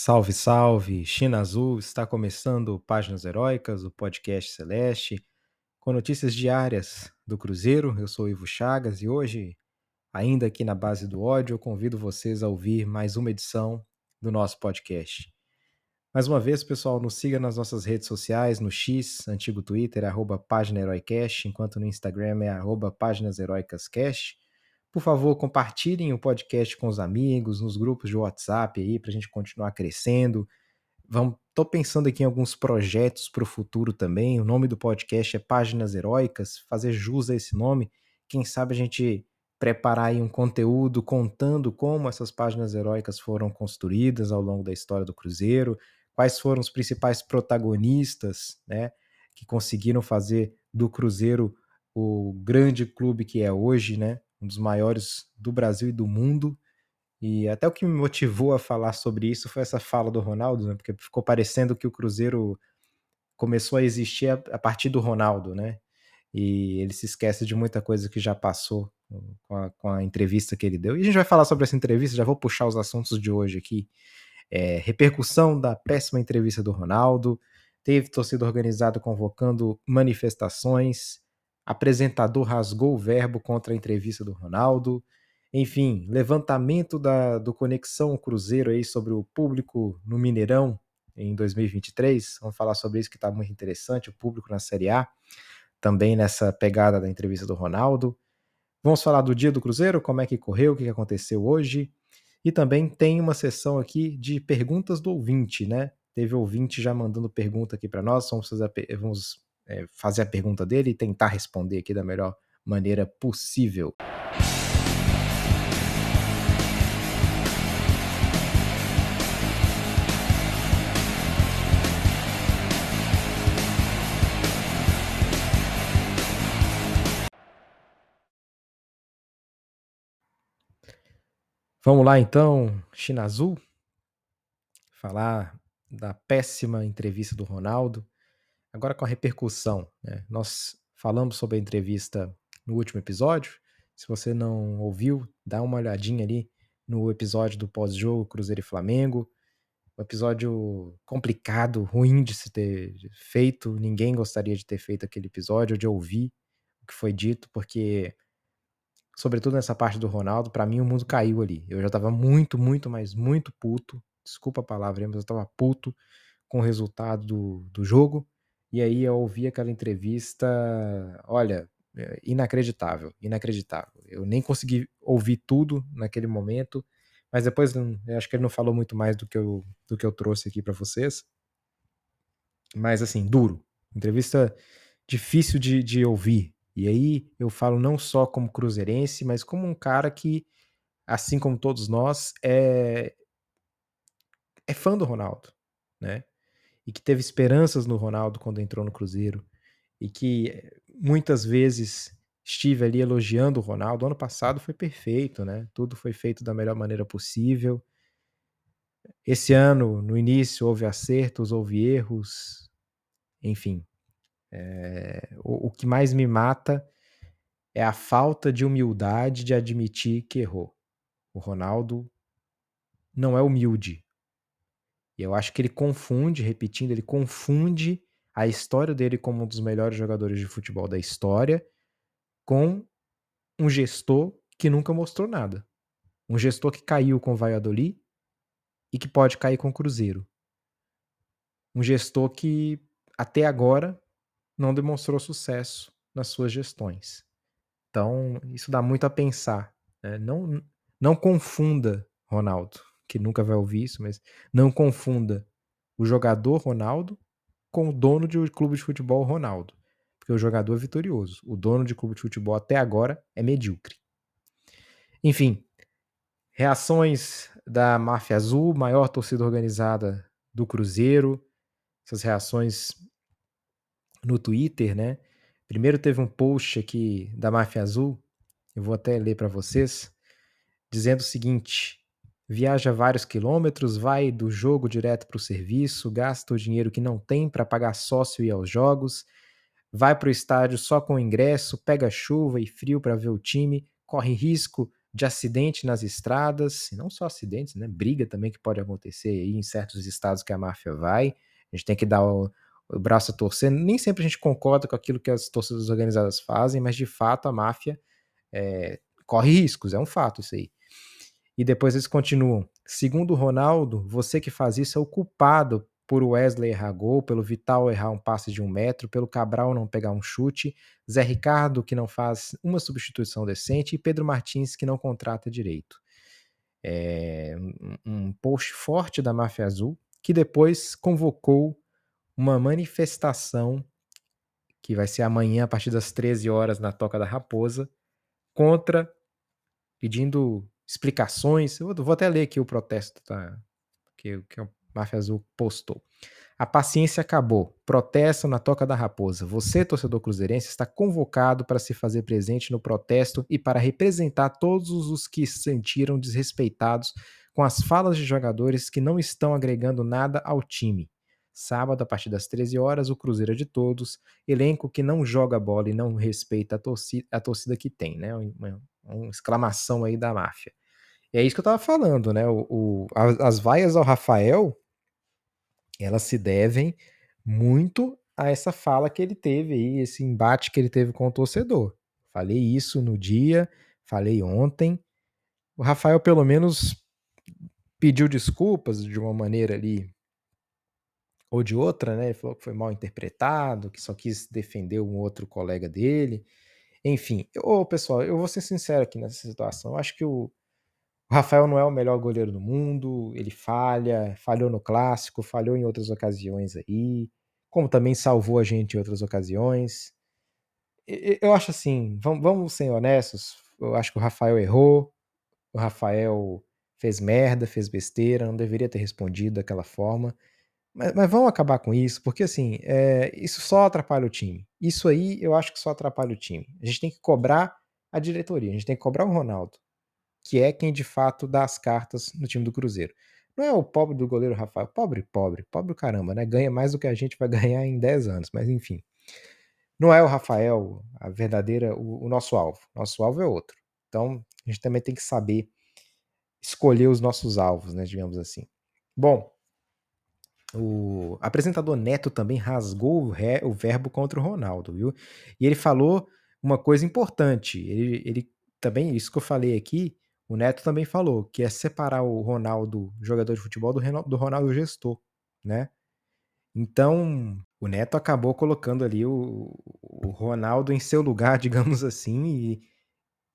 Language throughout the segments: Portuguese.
Salve, salve! China Azul está começando Páginas Heróicas, o podcast Celeste, com notícias diárias do Cruzeiro. Eu sou Ivo Chagas e hoje, ainda aqui na base do ódio, eu convido vocês a ouvir mais uma edição do nosso podcast. Mais uma vez, pessoal, nos siga nas nossas redes sociais, no X, antigo Twitter, arroba Página Heroicast, enquanto no Instagram é arroba Páginas. Por favor, compartilhem o podcast com os amigos, nos grupos de WhatsApp aí, para a gente continuar crescendo. Estou pensando aqui em alguns projetos para o futuro também. O nome do podcast é Páginas Heróicas, fazer jus a esse nome. Quem sabe a gente preparar aí um conteúdo contando como essas páginas heróicas foram construídas ao longo da história do Cruzeiro, quais foram os principais protagonistas, né, que conseguiram fazer do Cruzeiro o grande clube que é hoje, né? Um dos maiores do Brasil e do mundo. E até o que me motivou a falar sobre isso foi essa fala do Ronaldo, né? Porque ficou parecendo que o Cruzeiro começou a existir a, partir do Ronaldo, né? E ele se esquece de muita coisa que já passou com a, com a entrevista que ele deu. E a gente vai falar sobre essa entrevista, já vou puxar os assuntos de hoje aqui. É, repercussão da péssima entrevista do Ronaldo, teve torcida organizada convocando manifestações, apresentador rasgou o verbo contra a entrevista do Ronaldo. Enfim, levantamento da, do Conexão Cruzeiro aí sobre o público no Mineirão em 2023. Vamos falar sobre isso que está muito interessante, o público na Série A, também nessa pegada da entrevista do Ronaldo. Vamos falar do dia do Cruzeiro, como é que correu, o que aconteceu hoje. E também tem uma sessão aqui de perguntas do ouvinte, né? Teve ouvinte já mandando pergunta aqui para nós, vamos, fazer, vamos é, fazer a pergunta dele e tentar responder aqui da melhor maneira possível. Vamos lá então, China Azul, falar da péssima entrevista do Ronaldo. Agora com a repercussão, né? nós falamos sobre a entrevista no último episódio. Se você não ouviu, dá uma olhadinha ali no episódio do pós-jogo Cruzeiro e Flamengo. Um episódio complicado, ruim de se ter feito. Ninguém gostaria de ter feito aquele episódio, de ouvir o que foi dito, porque, sobretudo nessa parte do Ronaldo, para mim o mundo caiu ali. Eu já tava muito, muito, mas muito puto. Desculpa a palavra, mas eu tava puto com o resultado do, do jogo. E aí eu ouvi aquela entrevista, olha, é, inacreditável, inacreditável. Eu nem consegui ouvir tudo naquele momento, mas depois hum, acho que ele não falou muito mais do que eu, do que eu trouxe aqui para vocês. Mas assim, duro. Entrevista difícil de, de ouvir. E aí eu falo não só como cruzeirense, mas como um cara que, assim como todos nós, é, é fã do Ronaldo, né? E que teve esperanças no Ronaldo quando entrou no Cruzeiro e que eh, muitas vezes estive ali elogiando o Ronaldo. Ano passado foi perfeito, né? Tudo foi feito da melhor maneira possível. Esse ano, no início, houve acertos, houve erros, enfim. É, o, o que mais me mata é a falta de humildade de admitir que errou. O Ronaldo não é humilde. E eu acho que ele confunde, repetindo, ele confunde a história dele como um dos melhores jogadores de futebol da história com um gestor que nunca mostrou nada. Um gestor que caiu com o Valladolid e que pode cair com o Cruzeiro. Um gestor que até agora não demonstrou sucesso nas suas gestões. Então, isso dá muito a pensar. Né? Não, não confunda Ronaldo que nunca vai ouvir isso, mas não confunda o jogador Ronaldo com o dono de um clube de futebol Ronaldo. Porque o jogador é vitorioso. O dono de clube de futebol até agora é medíocre. Enfim, reações da Máfia Azul, maior torcida organizada do Cruzeiro. Essas reações no Twitter, né? Primeiro teve um post aqui da Máfia Azul, eu vou até ler para vocês, dizendo o seguinte: viaja vários quilômetros, vai do jogo direto para o serviço, gasta o dinheiro que não tem para pagar sócio e aos jogos, vai para o estádio só com ingresso, pega chuva e frio para ver o time, corre risco de acidente nas estradas, e não só acidentes, né? Briga também que pode acontecer aí em certos estados que a máfia vai. A gente tem que dar o, o braço a torcer. Nem sempre a gente concorda com aquilo que as torcidas organizadas fazem, mas de fato a máfia é, corre riscos, é um fato isso aí. E depois eles continuam. Segundo Ronaldo, você que faz isso é o culpado por Wesley errar gol, pelo Vital errar um passe de um metro, pelo Cabral não pegar um chute, Zé Ricardo que não faz uma substituição decente e Pedro Martins que não contrata direito. É um post forte da Máfia Azul que depois convocou uma manifestação que vai ser amanhã a partir das 13 horas na Toca da Raposa contra pedindo explicações. Eu vou até ler aqui o protesto tá? que, que o Máfia Azul postou. A paciência acabou. Protesto na Toca da Raposa. Você, torcedor cruzeirense, está convocado para se fazer presente no protesto e para representar todos os que se sentiram desrespeitados com as falas de jogadores que não estão agregando nada ao time. Sábado, a partir das 13 horas, o Cruzeiro é de todos, elenco que não joga bola e não respeita a torcida, a torcida que tem, né? Uma, uma exclamação aí da máfia. É isso que eu tava falando, né? O, o as, as vaias ao Rafael, elas se devem muito a essa fala que ele teve aí, esse embate que ele teve com o torcedor. Falei isso no dia, falei ontem. O Rafael, pelo menos, pediu desculpas de uma maneira ali ou de outra, né? Ele falou que foi mal interpretado, que só quis defender um outro colega dele. Enfim, ô pessoal, eu vou ser sincero aqui nessa situação. Eu acho que o, o Rafael não é o melhor goleiro do mundo, ele falha, falhou no clássico, falhou em outras ocasiões aí, como também salvou a gente em outras ocasiões. Eu acho assim, vamos, ser honestos, eu acho que o Rafael errou, o Rafael fez merda, fez besteira, não deveria ter respondido daquela forma. Mas, mas vamos acabar com isso, porque assim, é, isso só atrapalha o time. Isso aí eu acho que só atrapalha o time. A gente tem que cobrar a diretoria, a gente tem que cobrar o Ronaldo, que é quem de fato dá as cartas no time do Cruzeiro. Não é o pobre do goleiro Rafael, pobre, pobre, pobre caramba, né? Ganha mais do que a gente vai ganhar em 10 anos, mas enfim. Não é o Rafael a verdadeira, o, o nosso alvo. Nosso alvo é outro. Então, a gente também tem que saber escolher os nossos alvos, né? Digamos assim. Bom, o apresentador Neto também rasgou o, ré, o, verbo contra o Ronaldo, viu? E ele falou uma coisa importante. Ele, ele, também, isso que eu falei aqui, o Neto também falou, que é separar o Ronaldo, jogador de futebol, do, do Ronaldo gestor, né? Então, o Neto acabou colocando ali o, o Ronaldo em seu lugar, digamos assim, e,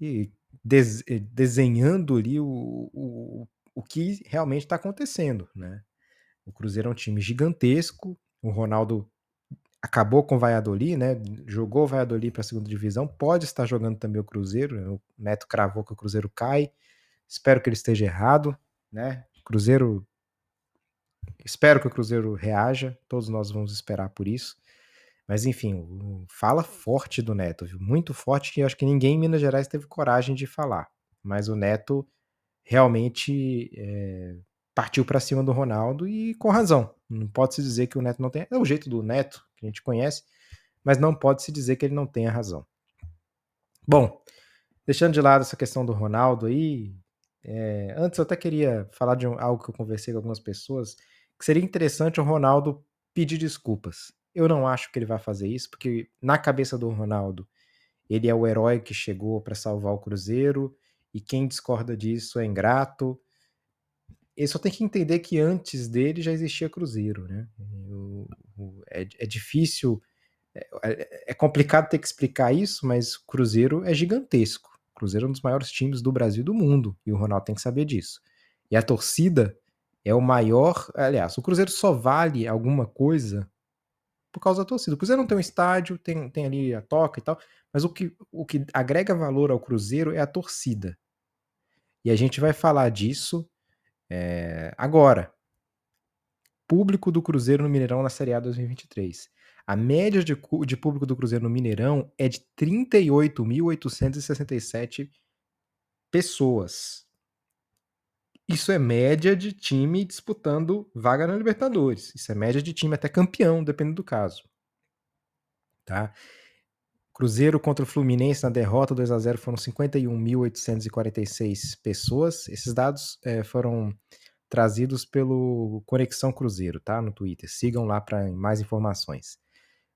e des, desenhando ali o, o, o que realmente está acontecendo, né? O Cruzeiro é um time gigantesco. O Ronaldo acabou com o Valladolid, né? Jogou o Valladolid para a segunda divisão. Pode estar jogando também o Cruzeiro. Né? O Neto cravou que o Cruzeiro cai. Espero que ele esteja errado, né? Cruzeiro. Espero que o Cruzeiro reaja. Todos nós vamos esperar por isso. Mas enfim, fala forte do Neto, viu? Muito forte que eu acho que ninguém em Minas Gerais teve coragem de falar. Mas o Neto realmente é, partiu para cima do Ronaldo e com razão. Não pode se dizer que o Neto não tem. É o jeito do Neto, que a gente conhece, mas não pode se dizer que ele não tenha razão. Bom, deixando de lado essa questão do Ronaldo aí, é, antes eu até queria falar de um, algo que eu conversei com algumas pessoas, que seria interessante o Ronaldo pedir desculpas. Eu não acho que ele vai fazer isso, porque na cabeça do Ronaldo, ele é o herói que chegou para salvar o Cruzeiro, e quem discorda disso é ingrato, ele só tem que entender que antes dele já existia Cruzeiro, né? O, o, é, é, difícil, é, é, é, complicado ter que explicar isso, mas o Cruzeiro é gigantesco. O Cruzeiro é um dos maiores times do Brasil e do mundo, e o Ronaldo tem que saber disso. E a torcida é o maior. Aliás, o Cruzeiro só vale alguma coisa por causa da torcida. O Cruzeiro não tem um estádio, tem, tem ali a toca e tal, mas o que, o que agrega valor ao Cruzeiro é a torcida. E a gente vai falar disso é, agora, público do Cruzeiro no Mineirão na Série A 2023. A média de, de público do Cruzeiro no Mineirão é de 38.867 pessoas. Isso é média de time disputando vaga na Libertadores. Isso é média de time até campeão, dependendo do caso. Tá? Cruzeiro contra o Fluminense na derrota 2 a 0 foram 51.846 pessoas. Esses dados é, foram trazidos pelo Conexão Cruzeiro, tá? No Twitter. Sigam lá para mais informações.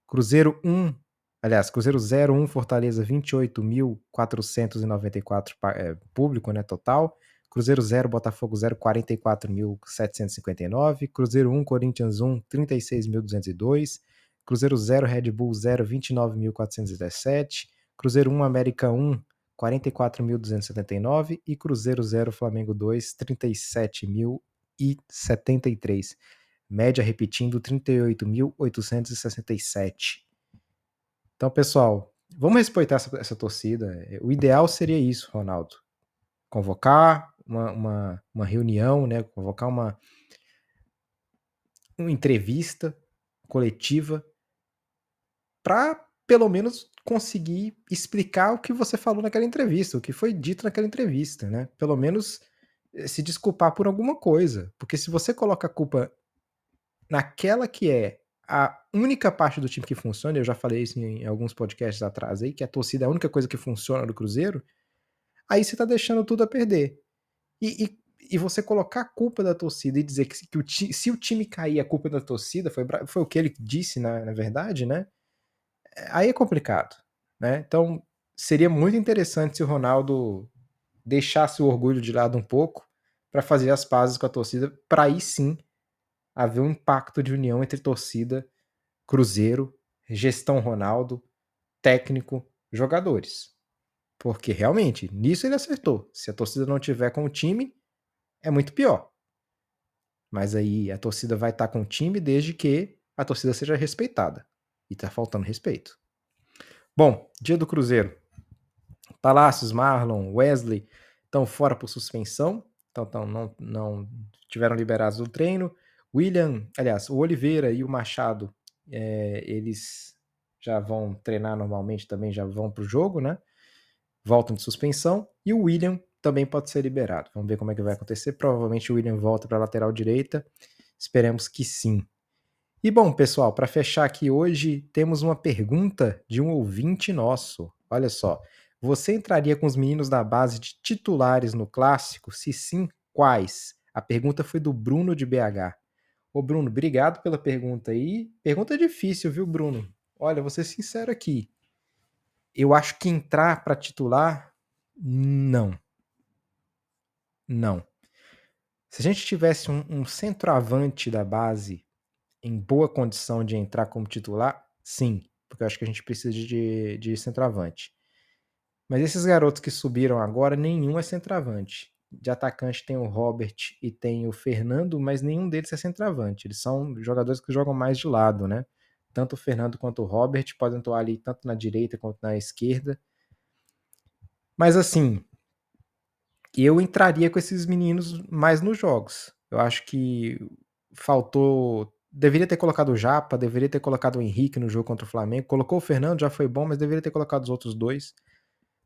Cruzeiro 1, aliás, Cruzeiro 0, 1, Fortaleza 28.494 é, público, né, total. Cruzeiro 0, Botafogo 0, 44.759. Cruzeiro 1, Corinthians 1, 36.202. Cruzeiro 0, Red Bull 0, 29.417. Cruzeiro 1, América 1, 44.279. E Cruzeiro 0, Flamengo 2, 37.073. Média repetindo 38.867. Então, pessoal, vamos respeitar essa, essa torcida. O ideal seria isso, Ronaldo. Convocar uma, uma, uma reunião, né? Convocar uma, uma entrevista coletiva para pelo menos conseguir explicar o que você falou naquela entrevista, o que foi dito naquela entrevista, né? Pelo menos eh, se desculpar por alguma coisa, porque se você coloca a culpa naquela que é a única parte do time que funciona, eu já falei isso em alguns podcasts atrás aí, que a torcida é a única coisa que funciona no Cruzeiro, aí você tá deixando tudo a perder. E, e, e você colocar a culpa da torcida e dizer que, que o se o time cair, a culpa é da torcida, foi, foi o que ele disse, na, na verdade, né? Aí é complicado, né? Então, seria muito interessante se o Ronaldo deixasse o orgulho de lado um pouco para fazer as pazes com a torcida, para aí sim haver um impacto de união entre torcida, Cruzeiro, gestão Ronaldo, técnico, jogadores. Porque realmente, nisso ele acertou. Se a torcida não tiver com o time, é muito pior. Mas aí a torcida vai estar com o time desde que a torcida seja respeitada. E tá faltando respeito. Bom, dia do Cruzeiro. Palácios, Marlon, Wesley estão fora por suspensão. Então, não, não tiveram liberados do treino. William, aliás, o Oliveira e o Machado, é, eles já vão treinar normalmente também, já vão para o jogo, né? Voltam de suspensão. E o William também pode ser liberado. Vamos ver como é que vai acontecer. Provavelmente o William volta para a lateral direita. Esperemos que sim. E bom, pessoal, para fechar aqui hoje, temos uma pergunta de um ouvinte nosso. Olha só. Você entraria com os meninos da base de titulares no clássico? Se sim, quais? A pergunta foi do Bruno de BH. Ô, Bruno, obrigado pela pergunta aí. Pergunta difícil, viu, Bruno? Olha, vou ser sincero aqui. Eu acho que entrar para titular, não. Não. Se a gente tivesse um, um centroavante da base em boa condição de entrar como titular, sim, porque eu acho que a gente precisa de, de centroavante. Mas esses garotos que subiram agora, nenhum é centroavante. De atacante tem o Robert e tem o Fernando, mas nenhum deles é centroavante. Eles são jogadores que jogam mais de lado, né? Tanto o Fernando quanto o Robert podem atuar ali tanto na direita quanto na esquerda. Mas assim, eu entraria com esses meninos mais nos jogos. Eu acho que faltou deveria ter colocado o Japa, deveria ter colocado o Henrique no jogo contra o Flamengo. Colocou o Fernando, já foi bom, mas deveria ter colocado os outros dois.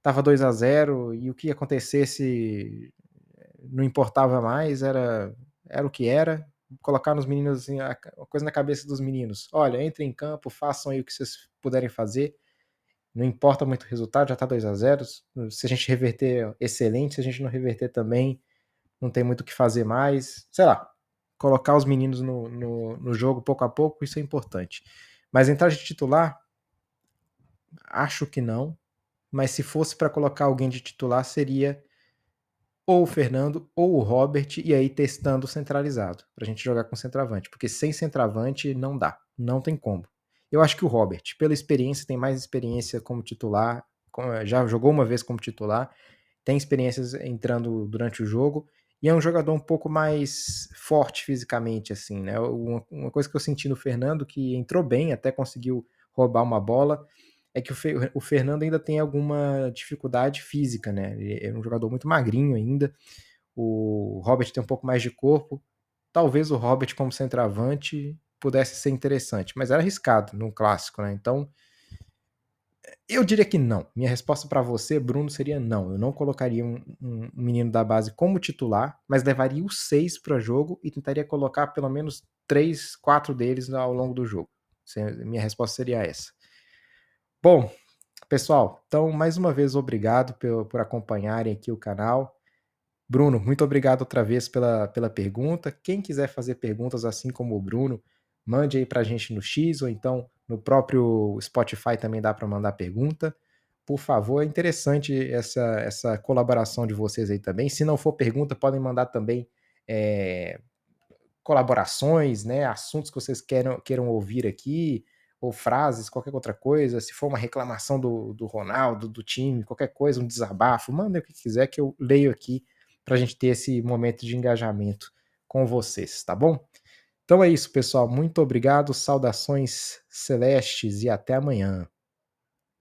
Tava 2 a 0 e o que acontecesse não importava mais, era era o que era. Colocar nos meninos assim, a coisa na cabeça dos meninos. Olha, entrem em campo, façam aí o que vocês puderem fazer. Não importa muito o resultado, já tá 2 a 0 Se a gente reverter, excelente. Se a gente não reverter também, não tem muito o que fazer mais. Sei lá, colocar os meninos no, no, no jogo pouco a pouco, isso é importante. Mas entrar de titular, acho que não. Mas se fosse para colocar alguém de titular, seria ou o Fernando ou o Robert, e aí testando centralizado, para a gente jogar com centroavante. Porque sem centroavante não dá, não tem como. Eu acho que o Robert, pela experiência, tem mais experiência como titular, já jogou uma vez como titular, tem experiências entrando durante o jogo e é um jogador um pouco mais forte fisicamente, assim, né? Uma, uma, coisa que eu senti no Fernando, que entrou bem, até conseguiu roubar uma bola, é que o, Fe, o Fernando ainda tem alguma dificuldade física, né? Ele é um jogador muito magrinho ainda. O Robert tem um pouco mais de corpo. Talvez o Robert, como centroavante, pudesse ser interessante, mas era arriscado no clássico, né? Então, eu diria que não. Minha resposta para você, Bruno, seria não. Eu não colocaria um, um, menino da base como titular, mas levaria os seis para jogo e tentaria colocar pelo menos três, quatro deles ao longo do jogo. Minha resposta seria essa. Bom, Pessoal, então, mais uma vez, obrigado por, por acompanharem aqui o canal. Bruno, muito obrigado outra vez pela, pela pergunta. Quem quiser fazer perguntas assim como o Bruno, mande aí para a gente no X ou então no próprio Spotify também dá para mandar pergunta. Por favor, é interessante essa, essa colaboração de vocês aí também. Se não for pergunta, podem mandar também é, colaborações, né, assuntos que vocês queiram, queiram ouvir aqui, ou frases, qualquer outra coisa. Se for uma reclamação do, do Ronaldo, do time, qualquer coisa, um desabafo, mandem o que quiser que eu leio aqui para a gente ter esse momento de engajamento com vocês, tá bom? Então é isso, pessoal. Muito obrigado, saudações celestes e até amanhã.